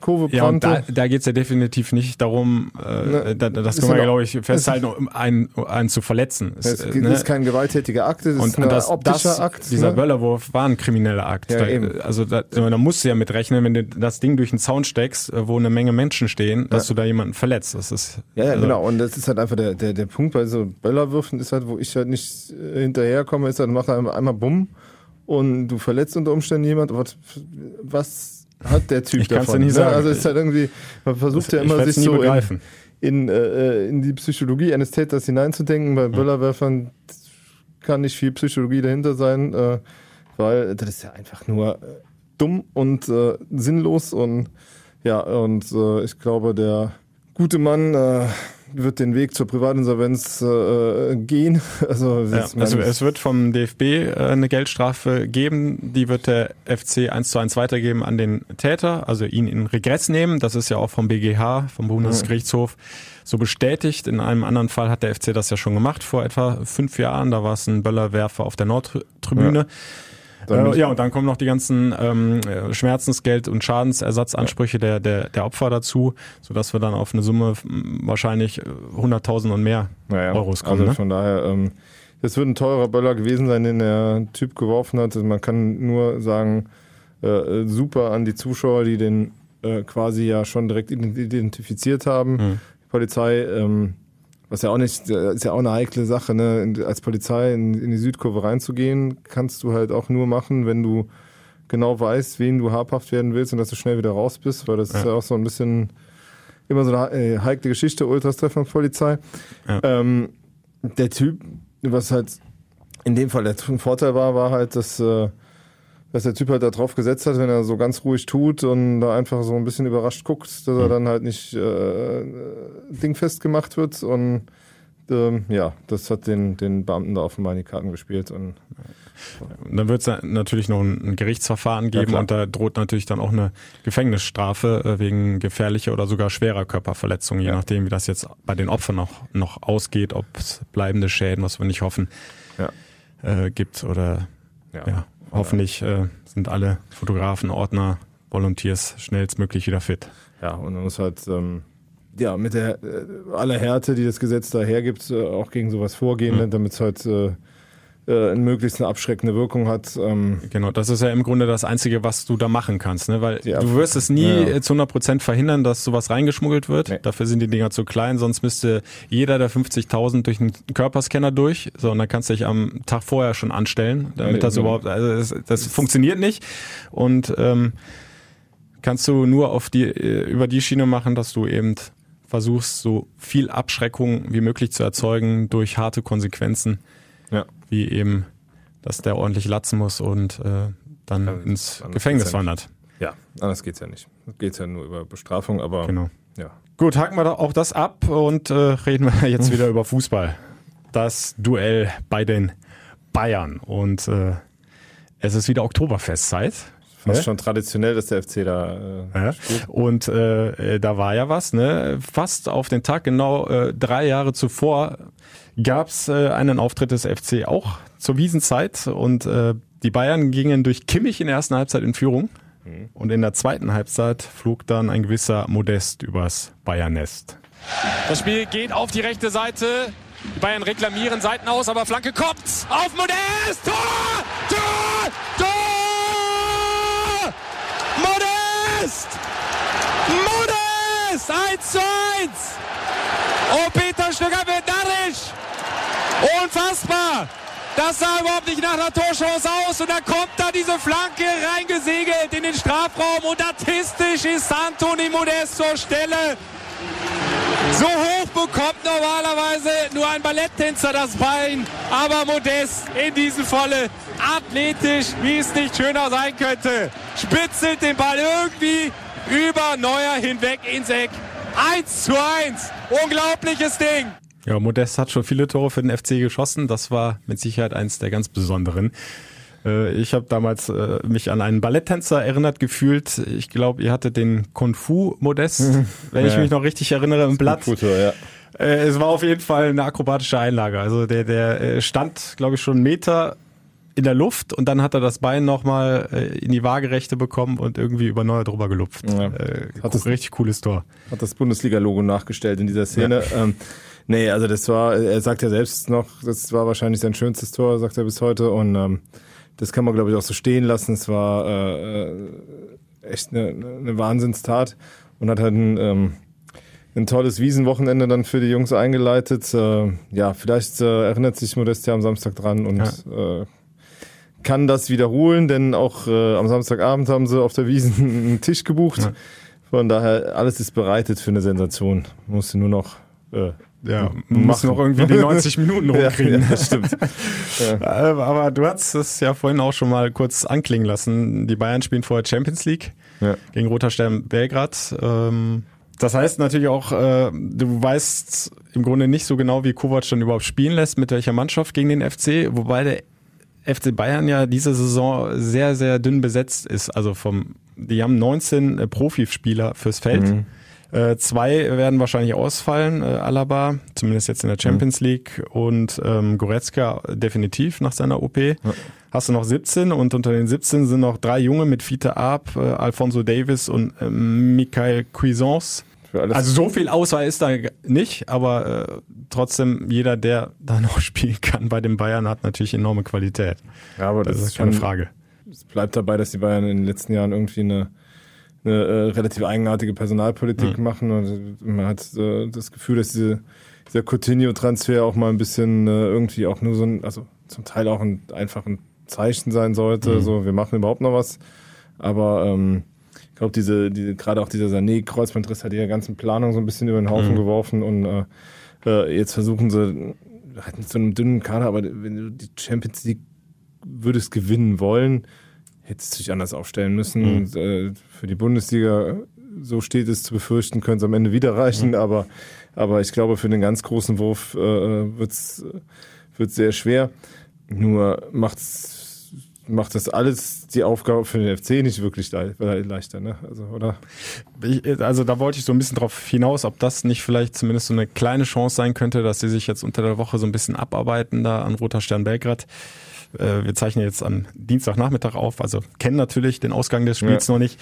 Kurve Ja, und da, da geht's ja definitiv nicht darum, äh, ne, da, das können wir, glaube ich, festhalten, um einen, einen zu verletzen. Es, es ne? ist kein gewalttätiger Akt, es ist ein das, optischer das, Akt. Dieser ne? Böllerwurf war ein krimineller Akt. Ja, da. Also da, da musst du ja mitrechnen, wenn du das Ding durch den Zaun steckst, wo eine Menge Menschen stehen, dass du da jemanden verletzt. Das ist ja, ja also genau. Und das ist halt einfach der, der, der Punkt bei so Böllerwürfen ist halt, wo ich halt nicht äh, hinterherkomme, ist halt, mach einmal, einmal Bumm und du verletzt unter Umständen jemand. Was, was hat der Typ ich davon? Kann's nicht ne? sagen. Also es ist halt irgendwie, man versucht ja immer sich so in, in, äh, in die Psychologie eines Täters hineinzudenken. Bei Böllerwerfern kann nicht viel Psychologie dahinter sein, äh, weil das ist ja einfach nur äh, dumm und äh, sinnlos und ja, und äh, ich glaube, der gute Mann äh, wird den Weg zur Privatinsolvenz äh, gehen. Also, ja, also es wird vom DFB äh, eine Geldstrafe geben, die wird der FC 1 zu 1 weitergeben an den Täter, also ihn in Regress nehmen. Das ist ja auch vom BGH, vom Bundesgerichtshof so bestätigt. In einem anderen Fall hat der FC das ja schon gemacht, vor etwa fünf Jahren. Da war es ein Böllerwerfer auf der Nordtribüne. Ja. Äh, ja, und dann kommen noch die ganzen ähm, Schmerzensgeld- und Schadensersatzansprüche der, der, der Opfer dazu, sodass wir dann auf eine Summe wahrscheinlich 100.000 und mehr naja, Euros kommen. Also ne? von daher, ähm, das wird ein teurer Böller gewesen sein, den der Typ geworfen hat. Also man kann nur sagen, äh, super an die Zuschauer, die den äh, quasi ja schon direkt identifiziert haben. Mhm. Die Polizei ähm, was ja auch nicht, ist ja auch eine heikle Sache, ne? Als Polizei in, in die Südkurve reinzugehen, kannst du halt auch nur machen, wenn du genau weißt, wen du habhaft werden willst und dass du schnell wieder raus bist, weil das ja. ist ja auch so ein bisschen immer so eine äh, heikle Geschichte, Ultras-Treffungspolizei. Ja. Ähm, der Typ, was halt in dem Fall der Vorteil war, war halt, dass äh, dass der Typ halt da drauf gesetzt hat, wenn er so ganz ruhig tut und da einfach so ein bisschen überrascht guckt, dass er mhm. dann halt nicht äh, dingfest gemacht wird und ähm, ja, das hat den, den Beamten da offenbar in die Karten gespielt. Und, und dann wird es natürlich noch ein, Gerichtsverfahren geben ja, und da droht natürlich dann auch eine Gefängnisstrafe äh, wegen gefährlicher oder sogar schwerer Körperverletzung, je ja. nachdem, wie das jetzt bei den Opfern noch, noch ausgeht, ob es bleibende Schäden, was wir nicht hoffen, ja. äh, gibt oder ja hoffentlich äh, sind alle Fotografen, Ordner, Volunteers schnellstmöglich wieder fit. Ja, und man muss halt ähm, ja mit der äh, aller Härte, die das Gesetz da hergibt, äh, auch gegen sowas vorgehen, mhm. damit es halt äh, äh, möglichst eine abschreckende Wirkung hat. Ähm genau, das ist ja im Grunde das Einzige, was du da machen kannst, ne? weil ja, du wirst es nie ja. zu 100 Prozent verhindern, dass sowas reingeschmuggelt wird. Nee. Dafür sind die Dinger zu klein, sonst müsste jeder der 50.000 durch einen Körperscanner durch. So, und dann kannst du dich am Tag vorher schon anstellen, damit ja, das überhaupt, also das, das funktioniert nicht. Und ähm, kannst du nur auf die äh, über die Schiene machen, dass du eben versuchst, so viel Abschreckung wie möglich zu erzeugen durch harte Konsequenzen. Ja wie eben, dass der ordentlich latzen muss und äh, dann Ja, ins Gefängnis ja wandert. Ja, anders geht's ja nicht. Geht's ja nur über Bestrafung, aber Genau. ja. Gut, haken wir doch auch das ab und äh, reden wir jetzt wieder über Fußball. Das Duell bei den Bayern. Und äh, es ist wieder Oktoberfestzeit. Fast Ne? schon traditionell, dass der FC da äh, Ja. Und äh, äh, da war ja was, ne? Fast auf den Tag genau äh, drei Jahre zuvor gab's äh, einen Auftritt des FC auch zur Wiesenzeit und äh, die Bayern gingen durch Kimmich in der ersten Halbzeit in Führung und in der zweiten Halbzeit flog dann ein gewisser Modest übers Bayernest. Das Spiel geht auf die rechte Seite. Die Bayern reklamieren Seiten aus, aber Flanke kommt auf Modest. Tor! Tor! Tor! Modest! Modest! 1 zu 1! Oh, Peter Stöger wird narrisch! Unfassbar! Das sah überhaupt nicht nach einer Torchance aus und dann kommt da diese Flanke reingesegelt in den Strafraum und artistisch ist Antoni Modest zur Stelle. So hoch bekommt normalerweise nur ein Balletttänzer das Bein, aber Modest in diesem Falle athletisch, wie es nicht schöner sein könnte, spitzelt den Ball irgendwie über Neuer hinweg ins Eck. 1 zu 1. Unglaubliches Ding. Ja, Modest hat schon viele Tore für den FC geschossen. Das war mit Sicherheit eins der ganz besonderen. Äh, Ich habe damals äh, mich an einen Balletttänzer erinnert gefühlt. Ich glaube, ihr hattet den Kung Fu Modest, wenn ich Ja. mich noch richtig erinnere, im Blatt. Futur, ja. Äh, Es war auf jeden Fall eine akrobatische Einlage. Also der, der äh, stand, glaube ich, schon einen Meter in der Luft und dann hat er das Bein nochmal in die Waagerechte bekommen und irgendwie über Neuer drüber gelupft. Ja. Äh, Hat das- richtig cooles Tor. Hat das Bundesliga-Logo nachgestellt in dieser Szene. Ähm, nee, also das war, er sagt ja selbst noch, das war wahrscheinlich sein schönstes Tor, sagt er bis heute. Und ähm, das kann man, glaube ich, auch so stehen lassen. Es war äh, äh, echt eine, eine Wahnsinnstat und hat halt ein, ähm, ein tolles Wiesenwochenende dann für die Jungs eingeleitet. Äh, ja, vielleicht äh, erinnert sich Modest ja am Samstag dran und äh, kann das wiederholen, denn auch äh, am Samstagabend haben sie auf der Wiesen einen Tisch gebucht. Von daher, alles ist bereitet für eine Sensation. Musste nur noch äh, Ja, man muss noch irgendwie die 90 Minuten rumkriegen. Ja, ja, das stimmt. Äh, Aber du hast es ja vorhin auch schon mal kurz anklingen lassen. Die Bayern spielen vorher Champions League Ja. gegen Roter Stern Belgrad. Ähm, Das heißt natürlich auch, äh, du weißt im Grunde nicht so genau, wie Kovac dann überhaupt spielen lässt, mit welcher Mannschaft gegen den FC, wobei der FC Bayern ja diese Saison sehr, sehr dünn besetzt ist. Also vom, die haben 19 äh, Profispieler fürs Feld. Mhm. Äh, zwei werden wahrscheinlich ausfallen, äh, Alaba, zumindest jetzt in der Champions League und ähm, Goretzka definitiv nach seiner OP. Hast du noch 17 und unter den 17 sind noch drei Junge mit Fiete Arp, äh, Alfonso Davis und äh, Michael Cuisance. Für alles- Also so viel Auswahl ist da nicht, aber äh, trotzdem jeder, der da noch spielen kann bei den Bayern, hat natürlich enorme Qualität. Ja, aber Das, das, ist keine schon- Frage. Es bleibt dabei, dass die Bayern in den letzten Jahren irgendwie eine, eine äh, relativ eigenartige Personalpolitik machen und man hat äh, das Gefühl, dass diese, dieser Coutinho-Transfer auch mal ein bisschen äh, irgendwie auch nur so ein, also zum Teil auch ein einfach ein Zeichen sein sollte, Mhm. so wir machen überhaupt noch was. Aber ähm, glaube, diese, diese, gerade auch dieser Sané-Kreuzbandriss hat die ganzen Planung so ein bisschen über den Haufen Mhm. geworfen und äh, äh, jetzt versuchen sie halt mit so einem dünnen Kader, aber wenn du die Champions League würdest gewinnen wollen, hättest du dich anders aufstellen müssen. Mhm. Und, äh, für die Bundesliga, so steht es zu befürchten, könnte es am Ende wieder reichen, aber, aber ich glaube, für den ganz großen Wurf äh, wird's wird's sehr schwer. Nur macht's macht das alles die Aufgabe für den FC nicht wirklich le äh, leichter, ne? Also, oder? Ich, also da wollte ich so ein bisschen drauf hinaus, ob das nicht vielleicht zumindest so eine kleine Chance sein könnte, dass sie sich jetzt unter der Woche so ein bisschen abarbeiten da an Roter Stern Belgrad. Äh, wir zeichnen jetzt am Dienstagnachmittag auf, also kennen natürlich den Ausgang des Spiels Ja. noch nicht.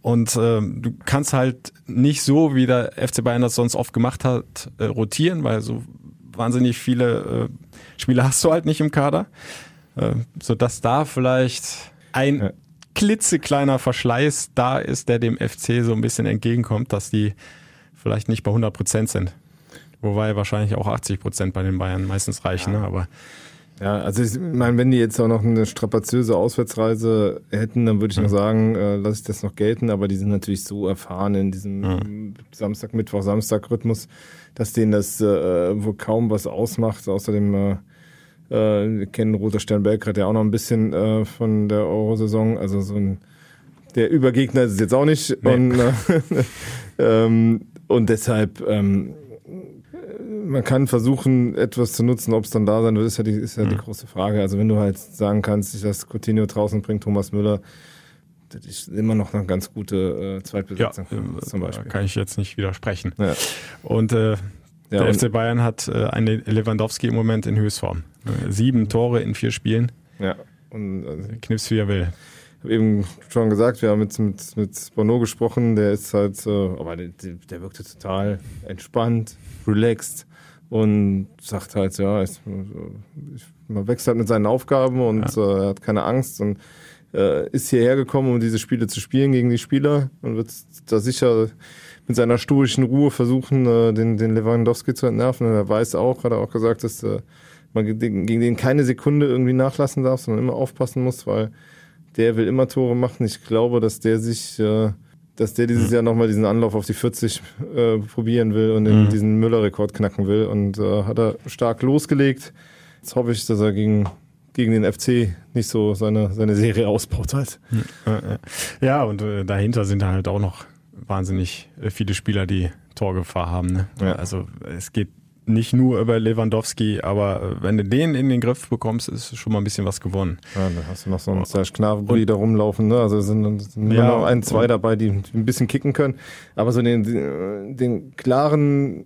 Und ähm, du kannst halt nicht so, wie der FC Bayern das sonst oft gemacht hat, äh, rotieren, weil so wahnsinnig viele äh, Spieler hast du halt nicht im Kader. Äh, sodass da vielleicht ein Ja. klitzekleiner Verschleiß da ist, der dem FC so ein bisschen entgegenkommt, dass die vielleicht nicht bei 100 Prozent sind. Wobei wahrscheinlich auch 80 Prozent bei den Bayern meistens reichen, ne? aber Ja, also ich meine, wenn die jetzt auch noch eine strapaziöse Auswärtsreise hätten, dann würde ich noch sagen, äh, lasse ich das noch gelten, aber die sind natürlich so erfahren in diesem Samstag, Mittwoch, Samstag-Rhythmus, dass denen das äh, wohl kaum was ausmacht, außerdem äh, Äh, wir kennen Roter Stern Belgrad ja auch noch ein bisschen äh, von der Euro-Saison. Also so ein der Übergegner ist es jetzt auch nicht. Nee. Und, äh, ähm, und deshalb, ähm, man kann versuchen, etwas zu nutzen, ob es dann da sein wird, ist ja, die, ist ja die große Frage. Also wenn du halt sagen kannst, ich lasse Coutinho draußen bringt, Thomas Müller, das ist immer noch eine ganz gute äh, Ja, Zweitbesetzung äh, zum Beispiel. kann ich jetzt nicht widersprechen. Ja. Und äh, Ja, der FC Bayern hat äh, einen Lewandowski im Moment in Höchstform. Äh, Sieben Tore in vier Spielen. Ja. Und also, Knips wie er will. Ich habe eben schon gesagt, wir haben jetzt mit, mit Bono gesprochen, der ist halt, äh, aber der, der wirkte total entspannt, relaxed und sagt halt, ja, ich, ich, man wächst halt mit seinen Aufgaben und äh, er hat keine Angst und äh, ist hierher gekommen, um diese Spiele zu spielen gegen die Spieler und wird da sicher mit seiner stoischen Ruhe versuchen, äh, den, den Lewandowski zu entnerven. Und er weiß auch, hat er auch gesagt, dass äh, man gegen den keine Sekunde irgendwie nachlassen darf, sondern immer aufpassen muss, weil der will immer Tore machen. Ich glaube, dass der sich, äh, dass der dieses Jahr nochmal diesen Anlauf auf die 40 äh, probieren will und Mhm. diesen Müller-Rekord knacken will. Und äh, hat er stark losgelegt. Jetzt hoffe ich, dass er gegen, gegen den FC nicht so seine, seine Serie ausbaut halt. Äh, äh. Ja, und äh, dahinter sind halt auch noch wahnsinnig äh, viele Spieler, die Torgefahr haben. Ne? Ja. Also es geht nicht nur über Lewandowski, aber äh, wenn du den in den Griff bekommst, ist schon mal ein bisschen was gewonnen. Ja, dann hast du noch so einen Serge da rumlaufen, ne? Also sind, sind Ja, noch ein, zwei dabei, die ein bisschen kicken können. Aber so den, den, den klaren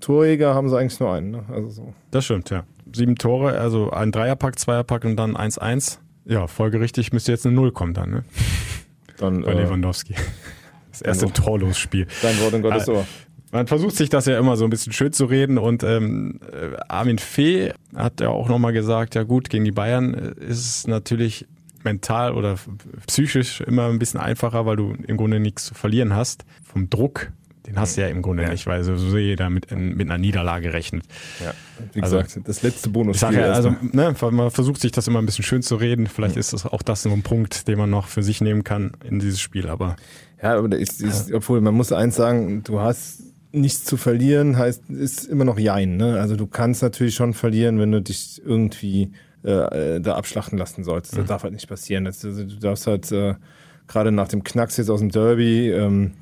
Torjäger haben sie eigentlich nur einen, ne? Also so. Das stimmt, ja. Sieben Tore, also ein Dreierpack, Zweierpack und dann 1-1. Ja, folgerichtig müsste jetzt eine Null kommen dann, ne? Dann, Bei äh, Lewandowski. Das erste torlos Spiel. Dein Wort in Gottes Ah, Ohr. Man versucht sich das ja immer so ein bisschen schön zu reden und ähm, äh, Armin Fee hat ja auch nochmal gesagt, ja gut, gegen die Bayern äh, ist es natürlich mental oder psychisch immer ein bisschen einfacher, weil du im Grunde nichts zu verlieren hast. Vom Druck, den hast du ja im Grunde nicht, weil so jeder mit, mit einer Niederlage rechnet. Ja, wie Also- gesagt, das letzte sage ja, also ne, man versucht sich das immer ein bisschen schön zu reden. Vielleicht ist das auch das so ein Punkt, den man noch für sich nehmen kann in dieses Spiel. Aber ja, aber ist, ist, obwohl man muss eins sagen, du hast nichts zu verlieren, heißt, ist immer noch Jein, ne? Also du kannst natürlich schon verlieren, wenn du dich irgendwie äh, da abschlachten lassen solltest. Das darf halt nicht passieren. Das, also, du darfst halt äh, gerade nach dem Knacks jetzt aus dem Derby, ähm,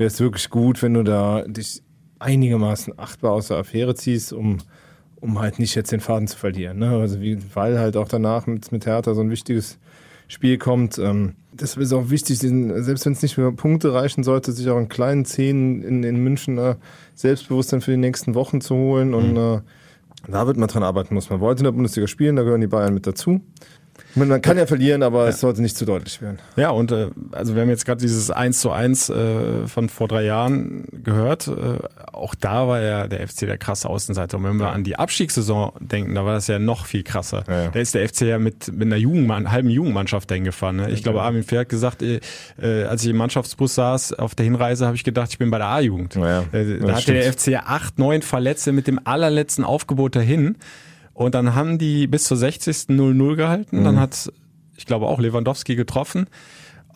wäre es wirklich gut, wenn du da dich einigermaßen achtbar aus der Affäre ziehst, um um halt nicht jetzt den Faden zu verlieren. Ne? Also wie, weil halt auch danach mit, mit Hertha so ein wichtiges Spiel kommt. Ähm, das ist auch wichtig, den, selbst wenn es nicht mehr Punkte reichen sollte, sich auch in kleinen Szenen in, in München äh, Selbstbewusstsein für die nächsten Wochen zu holen. Und äh, da wird man dran arbeiten muss. Man wollte in der Bundesliga spielen, da gehören die Bayern mit dazu. Man kann ja verlieren, aber es sollte nicht zu deutlich werden. Ja, und äh, also wir haben jetzt gerade dieses 1 zu 1 äh, von vor drei Jahren gehört. Äh, auch da war ja der FC der krasse Außenseiter. Und wenn wir an die Abstiegssaison denken, da war das ja noch viel krasser. Ja, ja. Da ist der FC ja mit, mit einer Jugendmann, halben Jugendmannschaft dahin gefahren. Ne? Ich glaube, Armin Fehr hat gesagt, äh, äh, als ich im Mannschaftsbus saß auf der Hinreise, habe ich gedacht, ich bin bei der A-Jugend. Ja, ja. Äh, Ja, da hatte der stimmt. FC ja acht, neun Verletzte mit dem allerletzten Aufgebot dahin. Und dann haben die bis zur 60. 0-0 gehalten. Mhm. Dann hat, ich glaube, auch Lewandowski getroffen.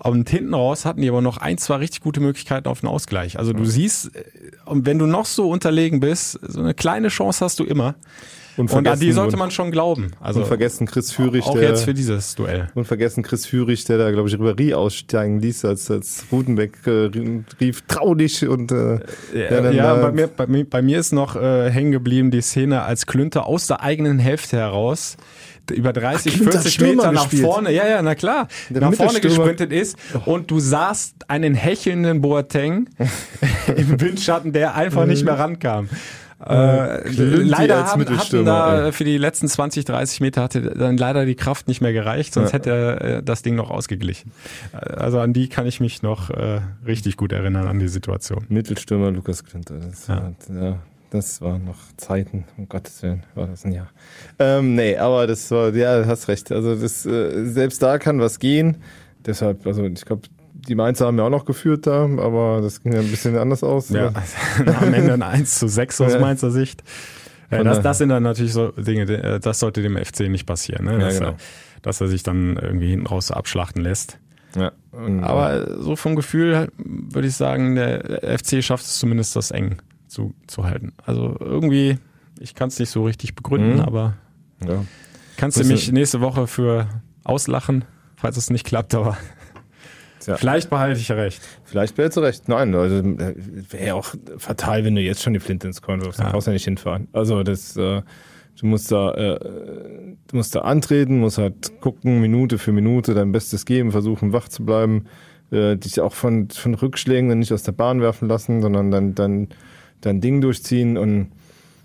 Und hinten raus hatten die aber noch ein, zwei richtig gute Möglichkeiten auf den Ausgleich. Also du siehst, äh, und wenn du noch so unterlegen bist, so eine kleine Chance hast du immer. Und an die sollte man schon glauben. Also und vergessen Chris Führig, auch der, jetzt für dieses Duell. und vergessen Chris Führig, der da, glaube ich, Ribéry aussteigen ließ, als, als Rudenbeck äh, rief, trau dich und äh, Ja, dann, ja äh, bei, mir, bei, mir, bei mir ist noch äh, hängen geblieben die Szene, als Klünter aus der eigenen Hälfte heraus über 30, Ach, Klünter hat 40 Stürmer Meter nach gespielt. vorne, ja, ja, na klar, Der nach vorne gesprintet ist und du sahst einen hechelnden Boateng im Windschatten, der einfach nicht mehr rankam. Äh, leider als haben, hatten Mittelstürmer, da ey. für die letzten 20, 30 Meter hatte dann leider die Kraft nicht mehr gereicht, sonst Ja. hätte er äh, das Ding noch ausgeglichen. Also an die kann ich mich noch äh, richtig gut erinnern, an die Situation. Mittelstürmer Lukas. Das, Ja. Ja, das waren noch Zeiten, um Gottes Willen, war das ein Jahr. Ähm, nee, aber das war, ja, du hast recht. Also das, äh, selbst da kann was gehen. Deshalb, also ich glaube, die Mainzer haben ja auch noch geführt da, aber das ging ja ein bisschen anders aus. Ja, am Ende ein 1 zu 6 aus Ja. Mainzer Sicht. Ja, Von das, das sind dann natürlich so Dinge, äh, das sollte dem FC nicht passieren, ne? Ja, dass, genau. er, dass er sich dann irgendwie hinten raus so abschlachten lässt. ja. Aber so vom Gefühl würde ich sagen, der FC schafft es zumindest, das eng zu, zu halten. Also irgendwie, ich kann es nicht so richtig begründen, Mhm. aber ja. Kannst du mich nächste Woche für auslachen, falls es nicht klappt, aber Tja. vielleicht behalte ich recht. Vielleicht behältst du recht. Nein, also wäre ja auch fatal, wenn du jetzt schon die Flinte ins Korn wirfst. Ja. brauchst du ja nicht hinfahren. Also das, äh, du musst da, äh, du musst da antreten, musst halt gucken, Minute für Minute dein Bestes geben, versuchen wach zu bleiben, äh, dich auch von, von Rückschlägen dann nicht aus der Bahn werfen lassen, sondern dann, dann dein Ding durchziehen und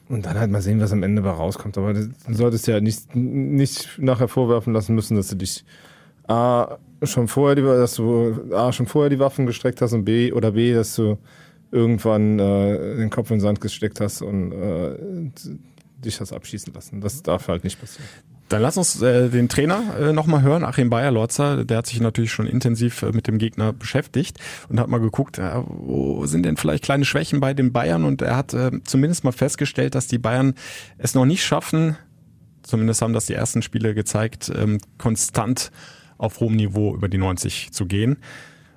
und dann halt mal sehen, was am Ende bei rauskommt. Aber du solltest ja nicht, nicht nachher vorwerfen lassen müssen, dass du dich A, schon vorher die, dass du A, schon vorher die Waffen gestreckt hast und B, oder B, dass du irgendwann äh, den Kopf in den Sand gesteckt hast und äh, dich hast abschießen lassen. Das darf halt nicht passieren. Dann lass uns äh, den Trainer äh, nochmal hören, Achim Bayer-Lorzer. Der hat sich natürlich schon intensiv äh, mit dem Gegner beschäftigt und hat mal geguckt, äh, wo sind denn vielleicht kleine Schwächen bei den Bayern. Und er hat äh, zumindest mal festgestellt, dass die Bayern es noch nicht schaffen, zumindest haben das die ersten Spiele gezeigt, ähm, konstant auf hohem Niveau über die 90 zu gehen.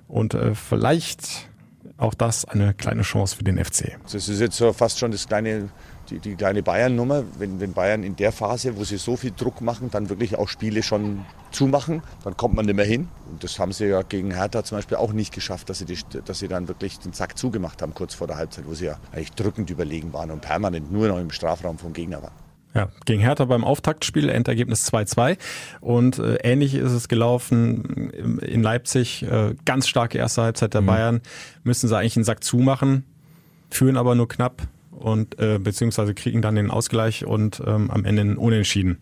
Und äh, vielleicht auch das eine kleine Chance für den FC. Das ist jetzt so fast schon das kleine, die, die kleine Bayern-Nummer. Wenn, wenn Bayern in der Phase, wo sie so viel Druck machen, dann wirklich auch Spiele schon zumachen, dann kommt man nicht mehr hin. Und das haben sie ja gegen Hertha zum Beispiel auch nicht geschafft, dass sie, die, dass sie dann wirklich den Sack zugemacht haben, kurz vor der Halbzeit, wo sie ja eigentlich drückend überlegen waren und permanent nur noch im Strafraum vom Gegner waren. Ja, gegen Hertha beim Auftaktspiel, Endergebnis 2-2. Und äh, ähnlich ist es gelaufen in Leipzig. Äh, ganz starke erste Halbzeit der Bayern. Müssen sie eigentlich einen Sack zumachen, führen aber nur knapp und äh, beziehungsweise kriegen dann den Ausgleich und ähm, am Ende ein Unentschieden.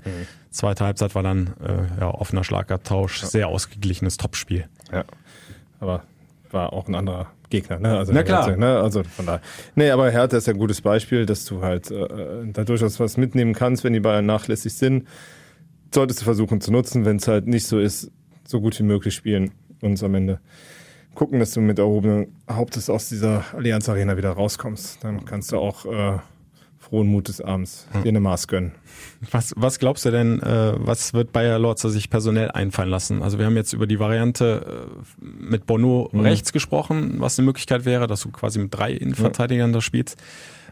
Zweite Halbzeit war dann äh, ja, offener Schlagabtausch, sehr ausgeglichenes Topspiel. Ja. Aber war auch ein anderer Gegner, ne? Also Na klar. Hertha, ne? Also von daher. Nee, aber Hertha ist ja ein gutes Beispiel, dass du halt äh, da durchaus was mitnehmen kannst, wenn die Bayern nachlässig sind. Solltest du versuchen zu nutzen, wenn es halt nicht so ist, so gut wie möglich spielen und am Ende gucken, dass du mit erhobenem Hauptes aus dieser Allianz Arena wieder rauskommst. Dann kannst du auch äh, frohen Mutes abends dir eine Maß gönnen. Was, was glaubst du denn, äh, was wird Bayer Lorzer sich personell einfallen lassen? Also wir haben jetzt über die Variante äh, mit Bono rechts gesprochen, was eine Möglichkeit wäre, dass du quasi mit drei Innenverteidigern da spielst.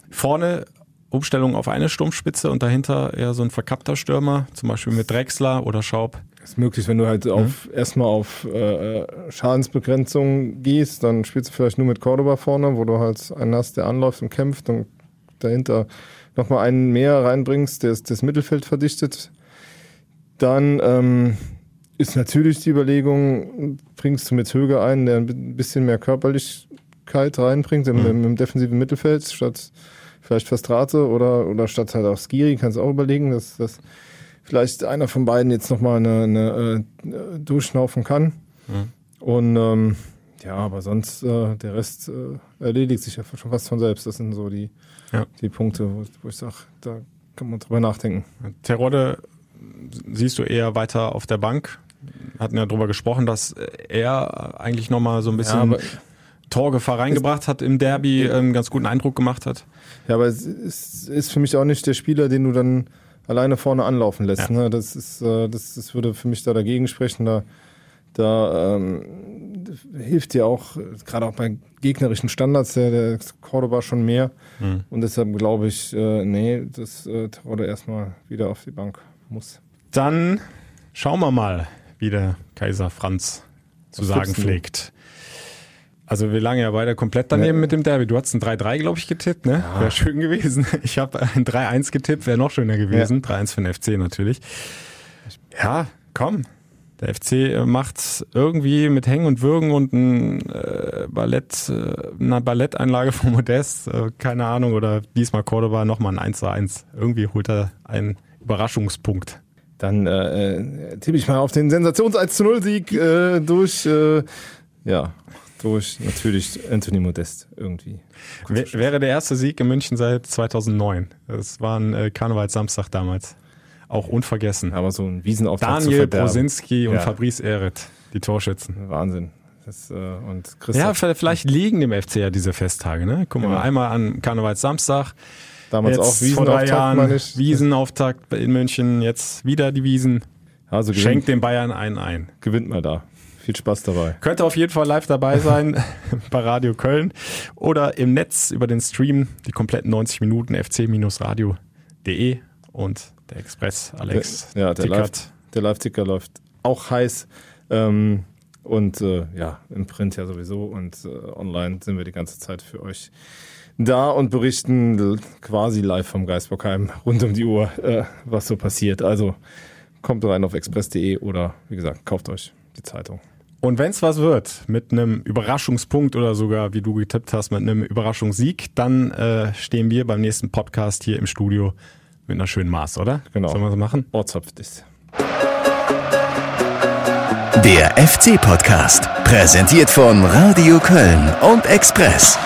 Vorne Umstellung auf eine Sturmspitze und dahinter eher so ein verkappter Stürmer, zum Beispiel mit Drexler oder Schaub. Ist möglich, wenn du halt auf erstmal auf äh, Schadensbegrenzung gehst, dann spielst du vielleicht nur mit Cordoba vorne, wo du halt einen hast, der anläuft und kämpft und dahinter nochmal einen mehr reinbringst, der das- Mittelfeld verdichtet. Dann ähm, ist natürlich die Überlegung, bringst du mit Höge einen, der ein bisschen mehr Körperlichkeit reinbringt im, im, im defensiven Mittelfeld, statt vielleicht Verstrate oder, oder statt halt auch Skiri, kannst du auch überlegen, dass, dass vielleicht einer von beiden jetzt nochmal eine, eine äh, durchschnaufen kann. Und ähm, ja, aber sonst äh, der Rest äh, erledigt sich ja schon fast von selbst. Das sind so die, Ja. die Punkte, wo, wo ich sage, da kann man drüber nachdenken. Terodde siehst du eher weiter auf der Bank. Hatten ja drüber gesprochen, dass er eigentlich nochmal so ein bisschen Ja, Torgefahr reingebracht hat im Derby, einen ganz guten Eindruck gemacht hat. Ja, aber es ist, ist für mich auch nicht der Spieler, den du dann alleine vorne anlaufen lässt. Ja. Ne? Das ist, äh, das, das würde für mich da dagegen sprechen. Da, da ähm, hilft dir auch, gerade auch bei gegnerischen Standards, der, der Cordoba schon mehr. Mhm. Und deshalb glaube ich, äh, nee, dass äh, Terodde erstmal wieder auf die Bank muss. Dann schauen wir mal, wie der Kaiser Franz zu Was sagen pflegt. Also wir lagen ja beide komplett daneben Ja. mit dem Derby. Du hast ein 3-3, glaube ich, getippt, ne? Wäre schön gewesen. Ich habe ein 3-1 getippt, wäre noch schöner gewesen. 3-1 für den FC natürlich. Ja, komm. Der FC macht irgendwie mit Hängen und Würgen und ein äh, Ballett, äh, eine Balletteinlage von Modest, äh, keine Ahnung, oder diesmal Cordoba nochmal ein 1 1. Irgendwie holt er einen Überraschungspunkt. Dann äh, äh, tippe ich mal auf den Sensations 1 zu 0 Sieg äh, durch, äh, ja, durch natürlich Anthony Modest irgendwie. Wär- Wäre der erste Sieg in München seit 2009. Das war ein äh, Karnevalssamstag damals. Auch unvergessen. Aber so ein Wiesenauftrag Daniel. Brosinski und Ja. Fabrice Ehret, die Torschützen. Wahnsinn. Das, äh, und Ja, Christoph, vielleicht liegen dem FC ja diese Festtage. Ne? Guck mal, Ja. einmal an Karnevalssamstag, damals jetzt auch vor drei Wiesenauftakt, Jahren. Wiesenauftakt in München, jetzt wieder die Wiesen. Also gewinnt, Schenkt den Bayern einen ein. gewinnt mal da. Viel Spaß dabei. Könnt ihr auf jeden Fall live dabei sein bei Radio Köln oder im Netz über den Stream, die kompletten 90 Minuten fc-radio.de und Der Express, Alex. Der, ja, der Live, der Live-Ticker läuft auch heiß. Ähm, und äh, ja, im Print ja sowieso und äh, online sind wir die ganze Zeit für euch da und berichten quasi live vom Geisbockheim rund um die Uhr, äh, was so passiert. Also kommt rein auf express.de oder wie gesagt, kauft euch die Zeitung. Und wenn es was wird mit einem Überraschungspunkt oder sogar, wie du getippt hast, mit einem Überraschungssieg, dann äh, stehen wir beim nächsten Podcast hier im Studio mit einer schönen Maß, oder? Genau. Sollen wir so machen? Ortshaftig. Der FC-Podcast, präsentiert von Radio Köln und Express.